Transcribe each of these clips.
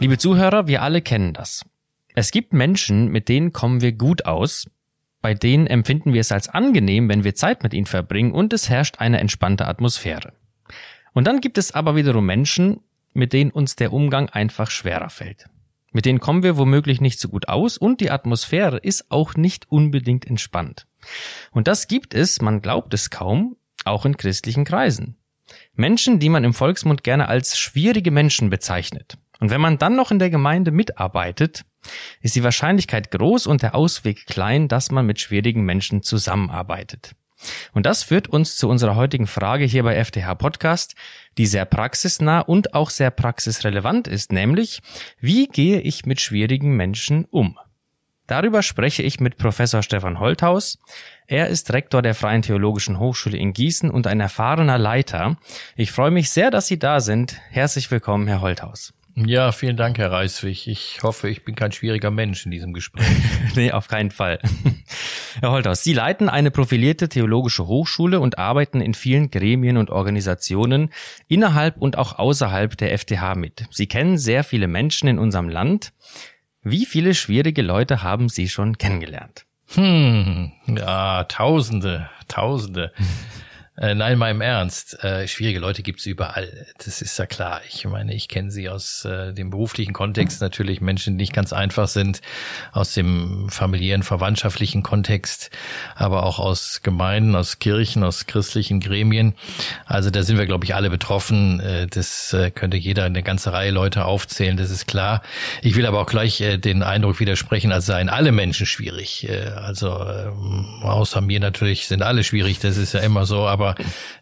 Liebe Zuhörer, wir alle kennen das. Es gibt Menschen, mit denen kommen wir gut aus, bei denen empfinden wir es als angenehm, wenn wir Zeit mit ihnen verbringen und es herrscht eine entspannte Atmosphäre. Und dann gibt es aber wiederum Menschen, mit denen uns der Umgang einfach schwerer fällt. Mit denen kommen wir womöglich nicht so gut aus und die Atmosphäre ist auch nicht unbedingt entspannt. Und das gibt es, man glaubt es kaum, auch in christlichen Kreisen. Menschen, die man im Volksmund gerne als schwierige Menschen bezeichnet. Und wenn man dann noch in der Gemeinde mitarbeitet, ist die Wahrscheinlichkeit groß und der Ausweg klein, dass man mit schwierigen Menschen zusammenarbeitet. Und das führt uns zu unserer heutigen Frage hier bei FTH Podcast, die sehr praxisnah und auch sehr praxisrelevant ist, nämlich, wie gehe ich mit schwierigen Menschen um? Darüber spreche ich mit Professor Stefan Holthaus. Er ist Rektor der Freien Theologischen Hochschule in Gießen und ein erfahrener Leiter. Ich freue mich sehr, dass Sie da sind. Herzlich willkommen, Herr Holthaus. Ja, vielen Dank, Herr Reiswig. Ich hoffe, ich bin kein schwieriger Mensch in diesem Gespräch. nee, auf keinen Fall. Herr Holthaus, Sie leiten eine profilierte theologische Hochschule und arbeiten in vielen Gremien und Organisationen innerhalb und auch außerhalb der FTH mit. Sie kennen sehr viele Menschen in unserem Land. Wie viele schwierige Leute haben Sie schon kennengelernt? Hm, ja, Tausende, Tausende. Äh, nein, mal im Ernst. Äh, schwierige Leute gibt's überall. Das ist ja klar. Ich meine, ich kenne sie aus äh, dem beruflichen Kontext natürlich, Menschen, die nicht ganz einfach sind, aus dem familiären, verwandtschaftlichen Kontext, aber auch aus Gemeinden, aus Kirchen, aus christlichen Gremien. Also da sind wir, glaube ich, alle betroffen. Äh, das äh, könnte jeder eine ganze Reihe Leute aufzählen, das ist klar. Ich will aber auch gleich äh, den Eindruck widersprechen, als seien alle Menschen schwierig. Äh, also äh, außer mir natürlich sind alle schwierig, das ist ja immer so, aber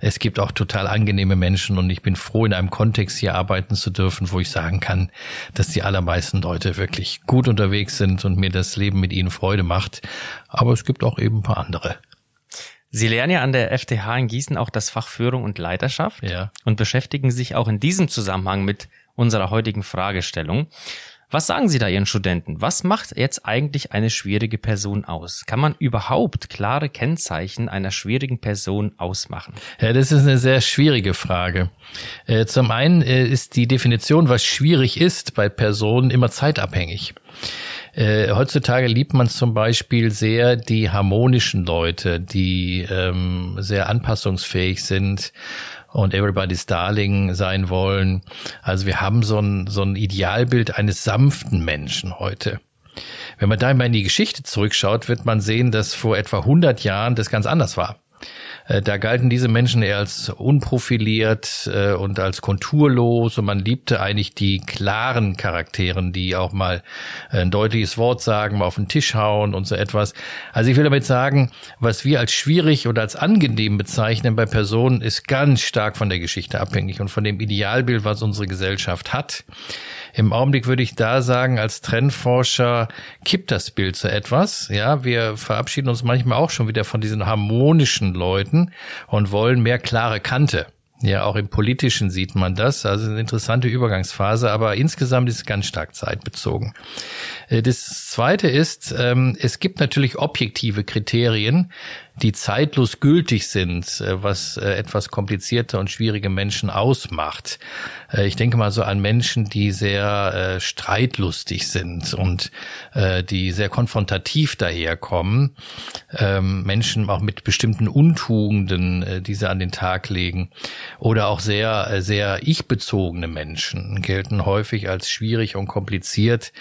es gibt auch total angenehme Menschen und ich bin froh, in einem Kontext hier arbeiten zu dürfen, wo ich sagen kann, dass die allermeisten Leute wirklich gut unterwegs sind und mir das Leben mit ihnen Freude macht. Aber es gibt auch eben ein paar andere. Sie lernen ja an der FTH in Gießen auch das Fach Führung und Leiterschaft ja. und beschäftigen sich auch in diesem Zusammenhang mit unserer heutigen Fragestellung. Was sagen Sie da Ihren Studenten? Was macht jetzt eigentlich eine schwierige Person aus? Kann man überhaupt klare Kennzeichen einer schwierigen Person ausmachen? Ja, das ist eine sehr schwierige Frage. Äh, zum einen äh, ist die Definition, was schwierig ist bei Personen, immer zeitabhängig. Äh, heutzutage liebt man zum Beispiel sehr die harmonischen Leute, die ähm, sehr anpassungsfähig sind und Everybody's Darling sein wollen. Also wir haben so ein, so ein Idealbild eines sanften Menschen heute. Wenn man da mal in die Geschichte zurückschaut, wird man sehen, dass vor etwa 100 Jahren das ganz anders war. Äh, da galten diese Menschen eher als unprofiliert äh, und als konturlos und man liebte eigentlich die klaren Charakteren, die auch mal ein deutliches Wort sagen, mal auf den Tisch hauen und so etwas. Also ich will damit sagen, was wir als schwierig oder als angenehm bezeichnen bei Personen, ist ganz stark von der Geschichte abhängig und von dem Idealbild, was unsere Gesellschaft hat. Im Augenblick würde ich da sagen, als Trendforscher kippt das Bild zu etwas. Ja, wir verabschieden uns manchmal auch schon wieder von diesen harmonischen Leuten und wollen mehr klare Kante. Ja, auch im Politischen sieht man das. Also eine interessante Übergangsphase, aber insgesamt ist es ganz stark zeitbezogen. Äh, das Zweite ist, ähm, es gibt natürlich objektive Kriterien, die zeitlos gültig sind, äh, was äh, etwas komplizierte und schwierige Menschen ausmacht. Äh, ich denke mal so an Menschen, die sehr streitlustig sind und die sehr konfrontativ daherkommen. Ähm, Menschen auch mit bestimmten Untugenden, die sie an den Tag legen. Oder auch sehr, sehr ich-bezogene Menschen gelten häufig als schwierig und kompliziert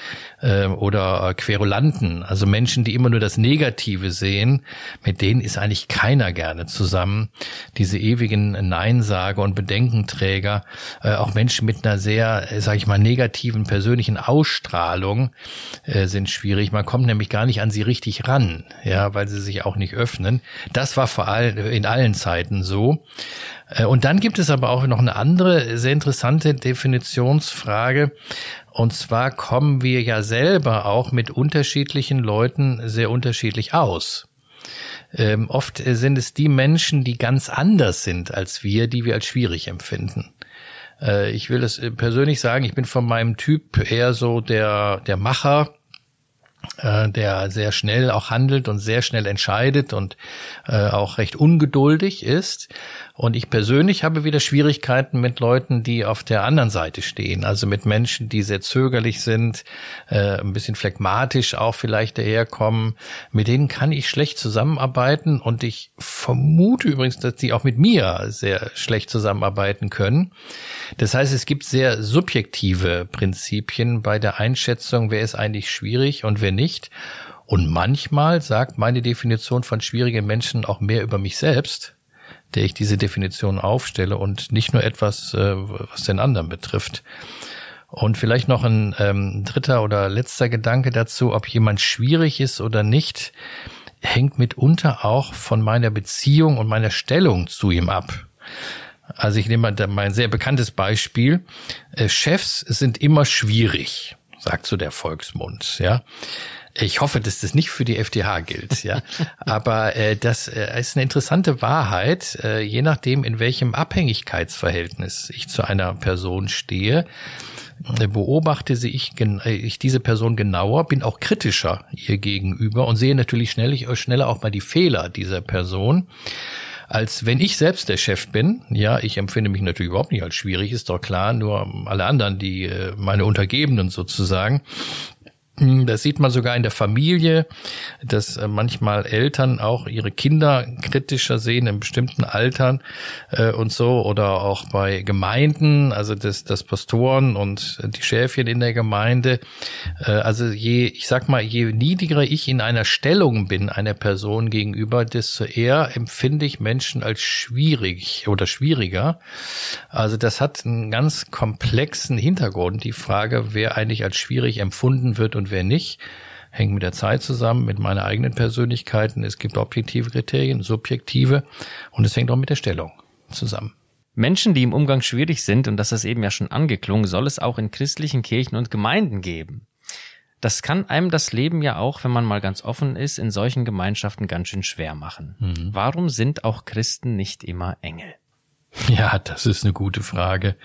oder Querulanten, also Menschen, die immer nur das Negative sehen, mit denen ist eigentlich keiner gerne zusammen. Diese ewigen Neinsager und Bedenkenträger, äh, auch Menschen mit einer sehr, äh, sage ich mal, negativen persönlichen Ausstrahlung äh, sind schwierig. Man kommt nämlich gar nicht an sie richtig ran, ja, weil sie sich auch nicht öffnen. Das war vor allem in allen Zeiten so. Äh, und dann gibt es aber auch noch eine andere sehr interessante Definitionsfrage. Und zwar kommen wir ja selber auch mit unterschiedlichen Leuten sehr unterschiedlich aus. Ähm, oft äh, sind es die Menschen, die ganz anders sind als wir, die wir als schwierig empfinden. Äh, ich will es äh, persönlich sagen, ich bin von meinem Typ eher so der, der Macher, äh, der sehr schnell auch handelt und sehr schnell entscheidet und äh, auch recht ungeduldig ist. Und ich persönlich habe wieder Schwierigkeiten mit Leuten, die auf der anderen Seite stehen. Also mit Menschen, die sehr zögerlich sind, äh, ein bisschen phlegmatisch auch vielleicht daherkommen. Mit denen kann ich schlecht zusammenarbeiten. Und ich vermute übrigens, dass die auch mit mir sehr schlecht zusammenarbeiten können. Das heißt, es gibt sehr subjektive Prinzipien bei der Einschätzung, wer ist eigentlich schwierig und wer nicht. Und manchmal sagt meine Definition von schwierigen Menschen auch mehr über mich selbst der ich diese Definition aufstelle und nicht nur etwas, äh, was den anderen betrifft. Und vielleicht noch ein ähm, dritter oder letzter Gedanke dazu, ob jemand schwierig ist oder nicht, hängt mitunter auch von meiner Beziehung und meiner Stellung zu ihm ab. Also ich nehme mal mein sehr bekanntes Beispiel. Äh, Chefs sind immer schwierig, sagt so der Volksmund, ja. Ich hoffe, dass das nicht für die FDH gilt, ja. Aber äh, das äh, ist eine interessante Wahrheit, äh, je nachdem, in welchem Abhängigkeitsverhältnis ich zu einer Person stehe äh, beobachte sie ich, äh, ich diese Person genauer, bin auch kritischer ihr gegenüber und sehe natürlich schnell, schneller auch mal die Fehler dieser Person als wenn ich selbst der Chef bin. Ja, ich empfinde mich natürlich überhaupt nicht als schwierig, ist doch klar, nur alle anderen, die äh, meine Untergebenen sozusagen, das sieht man sogar in der Familie, dass äh, manchmal Eltern auch ihre Kinder kritischer sehen in bestimmten Altern äh, und so oder auch bei Gemeinden, also das, das Pastoren und die Schäfchen in der Gemeinde. Äh, also je, ich sag mal, je niedriger ich in einer Stellung bin einer Person gegenüber, desto eher empfinde ich Menschen als schwierig oder schwieriger. Also das hat einen ganz komplexen Hintergrund, die Frage, wer eigentlich als schwierig empfunden wird und und wer nicht, hängt mit der Zeit zusammen, mit meiner eigenen Persönlichkeiten. Es gibt objektive Kriterien, subjektive und es hängt auch mit der Stellung zusammen. Menschen, die im Umgang schwierig sind, und das ist eben ja schon angeklungen, soll es auch in christlichen Kirchen und Gemeinden geben. Das kann einem das Leben ja auch, wenn man mal ganz offen ist, in solchen Gemeinschaften ganz schön schwer machen. Mhm. Warum sind auch Christen nicht immer Engel? Ja, das ist eine gute Frage.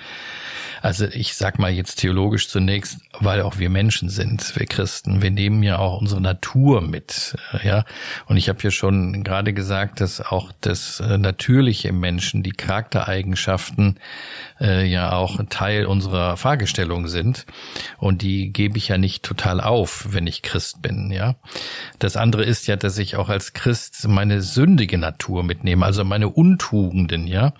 Also ich sag mal jetzt theologisch zunächst, weil auch wir Menschen sind, wir Christen. Wir nehmen ja auch unsere Natur mit, äh, ja. Und ich habe ja schon gerade gesagt, dass auch das äh, Natürliche im Menschen, die Charaktereigenschaften äh, ja auch Teil unserer Fragestellung sind. Und die gebe ich ja nicht total auf, wenn ich Christ bin, ja. Das andere ist ja, dass ich auch als Christ meine sündige Natur mitnehme, also meine Untugenden, ja.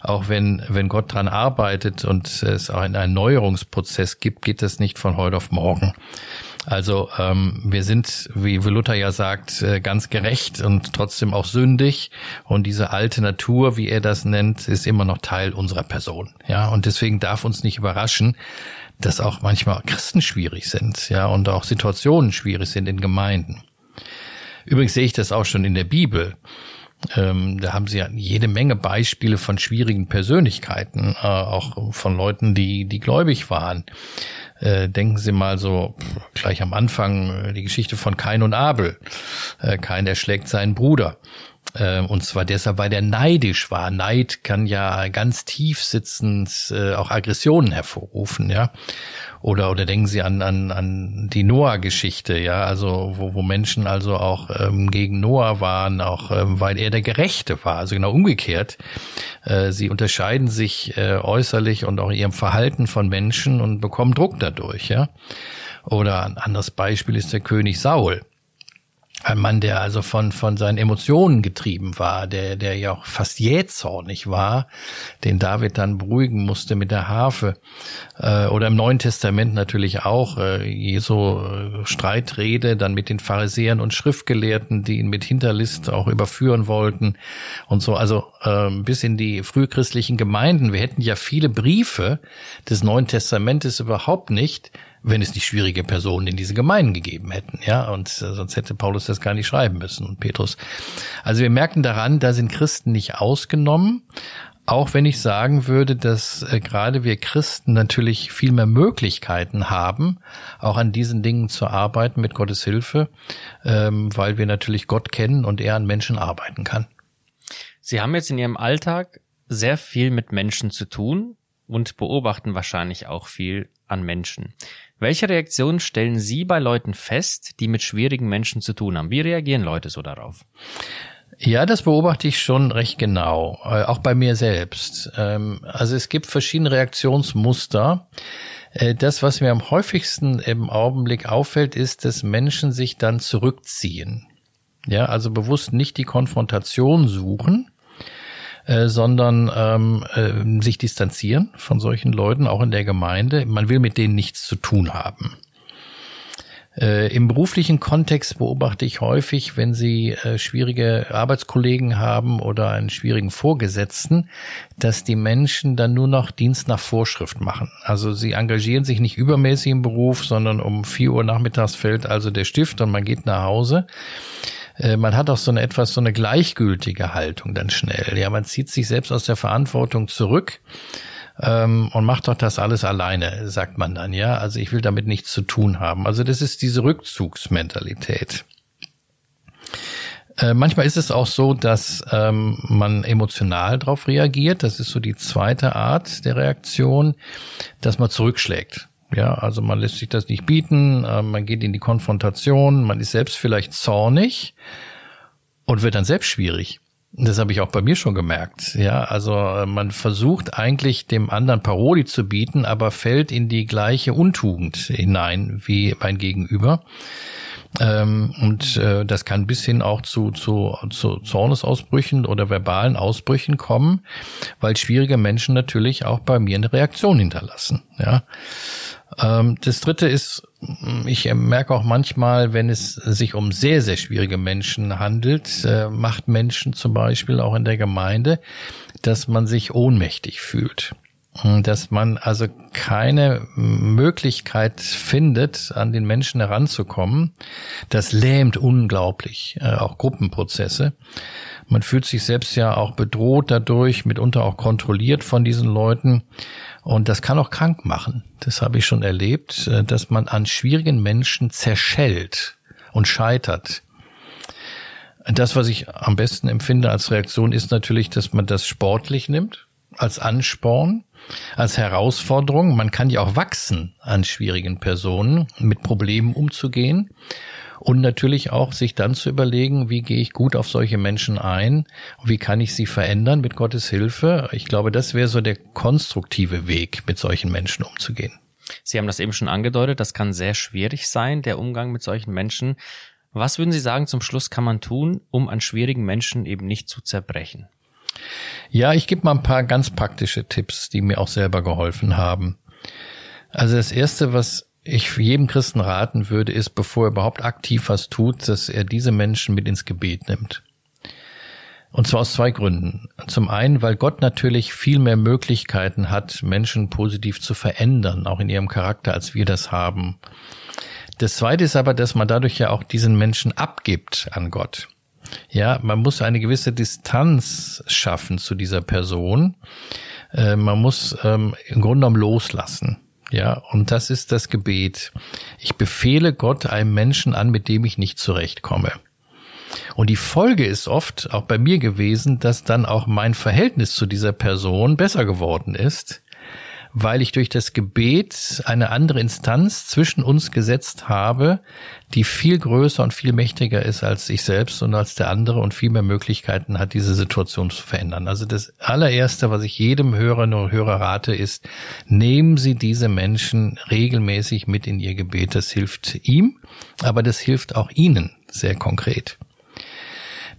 Auch wenn, wenn Gott dran arbeitet und es es einen Erneuerungsprozess gibt, geht das nicht von heute auf morgen. Also ähm, wir sind, wie Luther ja sagt, äh, ganz gerecht und trotzdem auch sündig. Und diese alte Natur, wie er das nennt, ist immer noch Teil unserer Person. Ja, und deswegen darf uns nicht überraschen, dass auch manchmal Christen schwierig sind, ja, und auch Situationen schwierig sind in Gemeinden. Übrigens sehe ich das auch schon in der Bibel. Ähm, da haben sie ja jede Menge Beispiele von schwierigen Persönlichkeiten, äh, auch von Leuten, die, die gläubig waren. Äh, denken Sie mal so gleich am Anfang äh, die Geschichte von Kain und Abel. Äh, Kain erschlägt seinen Bruder. Äh, und zwar deshalb, weil der neidisch war. Neid kann ja ganz tief sitzend äh, auch Aggressionen hervorrufen, ja. Oder, oder denken Sie an, an, an die Noah-Geschichte, ja, also wo, wo Menschen also auch ähm, gegen Noah waren, auch ähm, weil er der Gerechte war, also genau umgekehrt. Äh, sie unterscheiden sich äh, äußerlich und auch ihrem Verhalten von Menschen und bekommen Druck dadurch, ja. Oder ein anderes Beispiel ist der König Saul ein Mann, der also von, von seinen Emotionen getrieben war, der, der ja auch fast jähzornig war, den David dann beruhigen musste mit der Harfe. Äh, oder im Neuen Testament natürlich auch äh, Jesu äh, Streitrede dann mit den Pharisäern und Schriftgelehrten, die ihn mit Hinterlist auch überführen wollten und so. Also äh, bis in die frühchristlichen Gemeinden. Wir hätten ja viele Briefe des Neuen Testamentes überhaupt nicht, wenn es nicht schwierige Personen in diese Gemeinden gegeben hätten, ja, und äh, sonst hätte Paulus das gar nicht schreiben müssen und Petrus. Also wir merken daran, da sind Christen nicht ausgenommen, auch wenn ich sagen würde, dass äh, gerade wir Christen natürlich viel mehr Möglichkeiten haben, auch an diesen Dingen zu arbeiten mit Gottes Hilfe, ähm, weil wir natürlich Gott kennen und er an Menschen arbeiten kann. Sie haben jetzt in Ihrem Alltag sehr viel mit Menschen zu tun, und beobachten wahrscheinlich auch viel an Menschen. Welche Reaktionen stellen Sie bei Leuten fest, die mit schwierigen Menschen zu tun haben? Wie reagieren Leute so darauf? Ja, das beobachte ich schon recht genau, äh, auch bei mir selbst. Ähm, also es gibt verschiedene Reaktionsmuster. Äh, das, was mir am häufigsten im Augenblick auffällt, ist, dass Menschen sich dann zurückziehen. Ja, also bewusst nicht die Konfrontation suchen, äh, sondern ähm, äh, sich distanzieren von solchen Leuten, auch in der Gemeinde. Man will mit denen nichts zu tun haben. Äh, Im beruflichen Kontext beobachte ich häufig, wenn Sie äh, schwierige Arbeitskollegen haben oder einen schwierigen Vorgesetzten, dass die Menschen dann nur noch Dienst nach Vorschrift machen. Also sie engagieren sich nicht übermäßig im Beruf, sondern um vier Uhr nachmittags fällt also der Stift und man geht nach Hause. Äh, man hat auch so eine etwas so eine gleichgültige Haltung dann schnell. Ja, man zieht sich selbst aus der Verantwortung zurück ähm, und macht doch das alles alleine, sagt man dann, ja. Also ich will damit nichts zu tun haben. Also das ist diese Rückzugsmentalität. Äh, manchmal ist es auch so, dass ähm, man emotional darauf reagiert. Das ist so die zweite Art der Reaktion, dass man zurückschlägt. Ja, also man lässt sich das nicht bieten, äh, man geht in die Konfrontation, man ist selbst vielleicht zornig und wird dann selbst schwierig. Das habe ich auch bei mir schon gemerkt. Ja, also äh, man versucht eigentlich dem anderen Paroli zu bieten, aber fällt in die gleiche Untugend hinein wie mein Gegenüber. Ähm, und äh, das kann bis hin auch zu, zu, zu Zornesausbrüchen oder verbalen Ausbrüchen kommen, weil schwierige Menschen natürlich auch bei mir eine Reaktion hinterlassen. Ja. Ähm, das dritte ist, ich merke auch manchmal, wenn es sich um sehr, sehr schwierige Menschen handelt, äh, macht Menschen zum Beispiel auch in der Gemeinde, dass man sich ohnmächtig fühlt. Dass man also keine Möglichkeit findet, an den Menschen heranzukommen. Das lähmt unglaublich, äh, auch Gruppenprozesse. Man fühlt sich selbst ja auch bedroht dadurch, mitunter auch kontrolliert von diesen Leuten. Und das kann auch krank machen. Das habe ich schon erlebt, äh, dass man an schwierigen Menschen zerschellt und scheitert. Das, was ich am besten empfinde als Reaktion, ist natürlich, dass man das sportlich nimmt, als Ansporn, als Herausforderung. Man kann ja auch wachsen an schwierigen Personen, mit Problemen umzugehen und natürlich auch sich dann zu überlegen, wie gehe ich gut auf solche Menschen ein wie kann ich sie verändern mit Gottes Hilfe. Ich glaube, das wäre so der konstruktive Weg, mit solchen Menschen umzugehen. Sie haben das eben schon angedeutet, das kann sehr schwierig sein, der Umgang mit solchen Menschen. Was würden Sie sagen zum Schluss kann man tun, um an schwierigen Menschen eben nicht zu zerbrechen? Ja, ich gebe mal ein paar ganz praktische Tipps, die mir auch selber geholfen haben. Also das erste, was ich jedem Christen raten würde, ist, bevor er überhaupt aktiv was tut, dass er diese Menschen mit ins Gebet nimmt. Und zwar aus zwei Gründen. Zum einen, weil Gott natürlich viel mehr Möglichkeiten hat, Menschen positiv zu verändern, auch in ihrem Charakter, als wir das haben. Das zweite ist aber, dass man dadurch ja auch diesen Menschen abgibt an Gott. Ja, man muss eine gewisse Distanz schaffen zu dieser Person. Äh, man muss ähm, im Grunde genommen loslassen. Ja, und das ist das Gebet. Ich befehle Gott einem Menschen an, mit dem ich nicht zurechtkomme. Und die Folge ist oft auch bei mir gewesen, dass dann auch mein Verhältnis zu dieser Person besser geworden ist, weil ich durch das Gebet eine andere Instanz zwischen uns gesetzt habe, die viel größer und viel mächtiger ist als ich selbst und als der andere und viel mehr Möglichkeiten hat, diese Situation zu verändern. Also das allererste, was ich jedem Hörer und Hörer rate, ist, nehmen Sie diese Menschen regelmäßig mit in Ihr Gebet. Das hilft ihm, aber das hilft auch Ihnen sehr konkret.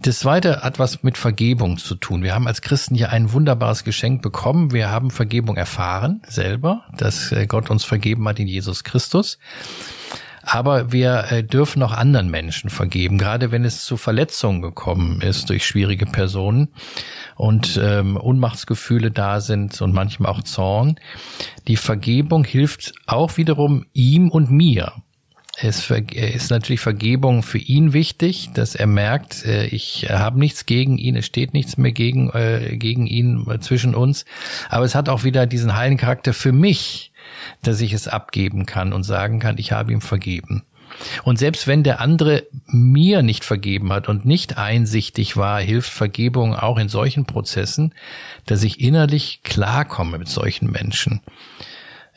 Das zweite hat was mit Vergebung zu tun. Wir haben als Christen hier ein wunderbares Geschenk bekommen. Wir haben Vergebung erfahren selber, dass äh, Gott uns vergeben hat in Jesus Christus. Aber wir äh, dürfen auch anderen Menschen vergeben, gerade wenn es zu Verletzungen gekommen ist durch schwierige Personen und ähm, Unmachtsgefühle da sind und manchmal auch Zorn. Die Vergebung hilft auch wiederum ihm und mir. Es ist natürlich Vergebung für ihn wichtig, dass er merkt, äh, ich habe nichts gegen ihn, es steht nichts mehr gegen, äh, gegen ihn zwischen uns. Aber es hat auch wieder diesen heilen Charakter für mich, dass ich es abgeben kann und sagen kann, ich habe ihm vergeben. Und selbst wenn der andere mir nicht vergeben hat und nicht einsichtig war, hilft Vergebung auch in solchen Prozessen, dass ich innerlich klarkomme mit solchen Menschen.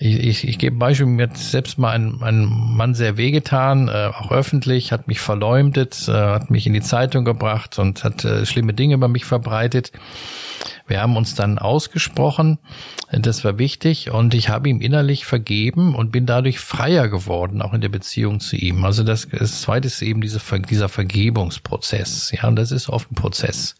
Ich, ich, ich gebe ein Beispiel, mir hat selbst mal ein, ein Mann sehr wehgetan, äh, auch öffentlich, hat mich verleumdet, äh, hat mich in die Zeitung gebracht und hat äh, schlimme Dinge über mich verbreitet. Wir haben uns dann ausgesprochen, das war wichtig und ich habe ihm innerlich vergeben und bin dadurch freier geworden, auch in der Beziehung zu ihm. Also das, das zweite ist eben diese, dieser Vergebungsprozess, ja, und das ist oft ein Prozess.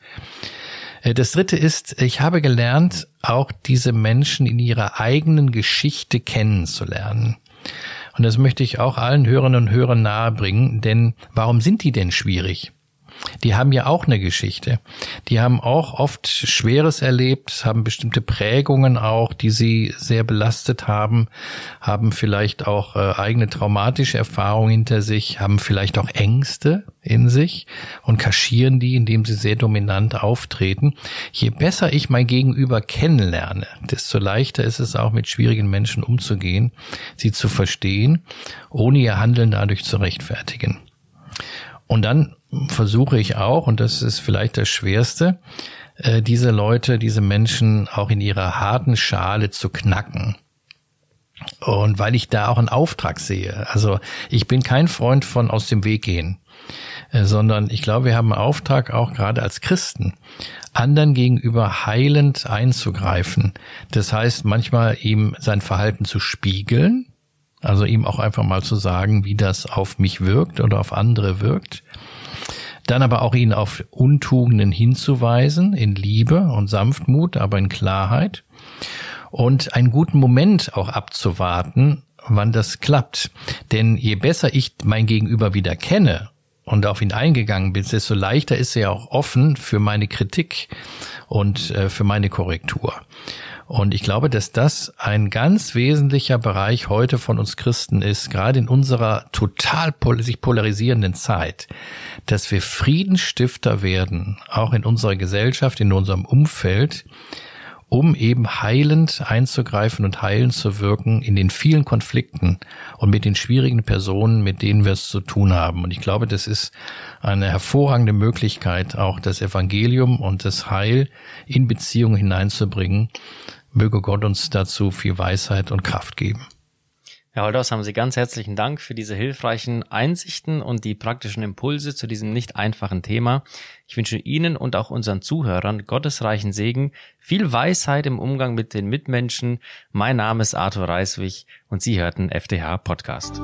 Äh, das dritte ist, ich habe gelernt, auch diese Menschen in ihrer eigenen Geschichte kennenzulernen. Und das möchte ich auch allen Hörerinnen und Hörern nahebringen, denn warum sind die denn schwierig? Die haben ja auch eine Geschichte. Die haben auch oft Schweres erlebt, haben bestimmte Prägungen auch, die sie sehr belastet haben, haben vielleicht auch äh, eigene traumatische Erfahrungen hinter sich, haben vielleicht auch Ängste in sich und kaschieren die, indem sie sehr dominant auftreten. Je besser ich mein Gegenüber kennenlerne, desto leichter ist es auch mit schwierigen Menschen umzugehen, sie zu verstehen, ohne ihr Handeln dadurch zu rechtfertigen. Und dann versuche ich auch, und das ist vielleicht das Schwerste, äh, diese Leute, diese Menschen auch in ihrer harten Schale zu knacken. Und weil ich da auch einen Auftrag sehe. Also ich bin kein Freund von aus dem Weg gehen, äh, sondern ich glaube, wir haben einen Auftrag auch gerade als Christen, anderen gegenüber heilend einzugreifen. Das heißt, manchmal ihm sein Verhalten zu spiegeln, also ihm auch einfach mal zu sagen, wie das auf mich wirkt oder auf andere wirkt dann aber auch ihn auf Untugenden hinzuweisen, in Liebe und Sanftmut, aber in Klarheit. Und einen guten Moment auch abzuwarten, wann das klappt. Denn je besser ich mein Gegenüber wieder kenne und auf ihn eingegangen bin, desto leichter ist er auch offen für meine Kritik und äh, für meine Korrektur. Und ich glaube, dass das ein ganz wesentlicher Bereich heute von uns Christen ist, gerade in unserer total sich polarisierenden Zeit, dass wir Friedensstifter werden, auch in unserer Gesellschaft, in unserem Umfeld, um eben heilend einzugreifen und heilend zu wirken in den vielen Konflikten und mit den schwierigen Personen, mit denen wir es zu tun haben. Und ich glaube, das ist eine hervorragende Möglichkeit, auch das Evangelium und das Heil in Beziehungen hineinzubringen, Möge Gott uns dazu viel Weisheit und Kraft geben. Herr Holdhaus, haben Sie ganz herzlichen Dank für diese hilfreichen Einsichten und die praktischen Impulse zu diesem nicht einfachen Thema. Ich wünsche Ihnen und auch unseren Zuhörern gottesreichen Segen, viel Weisheit im Umgang mit den Mitmenschen. Mein Name ist Arthur Reiswig und Sie hörten FDH Podcast.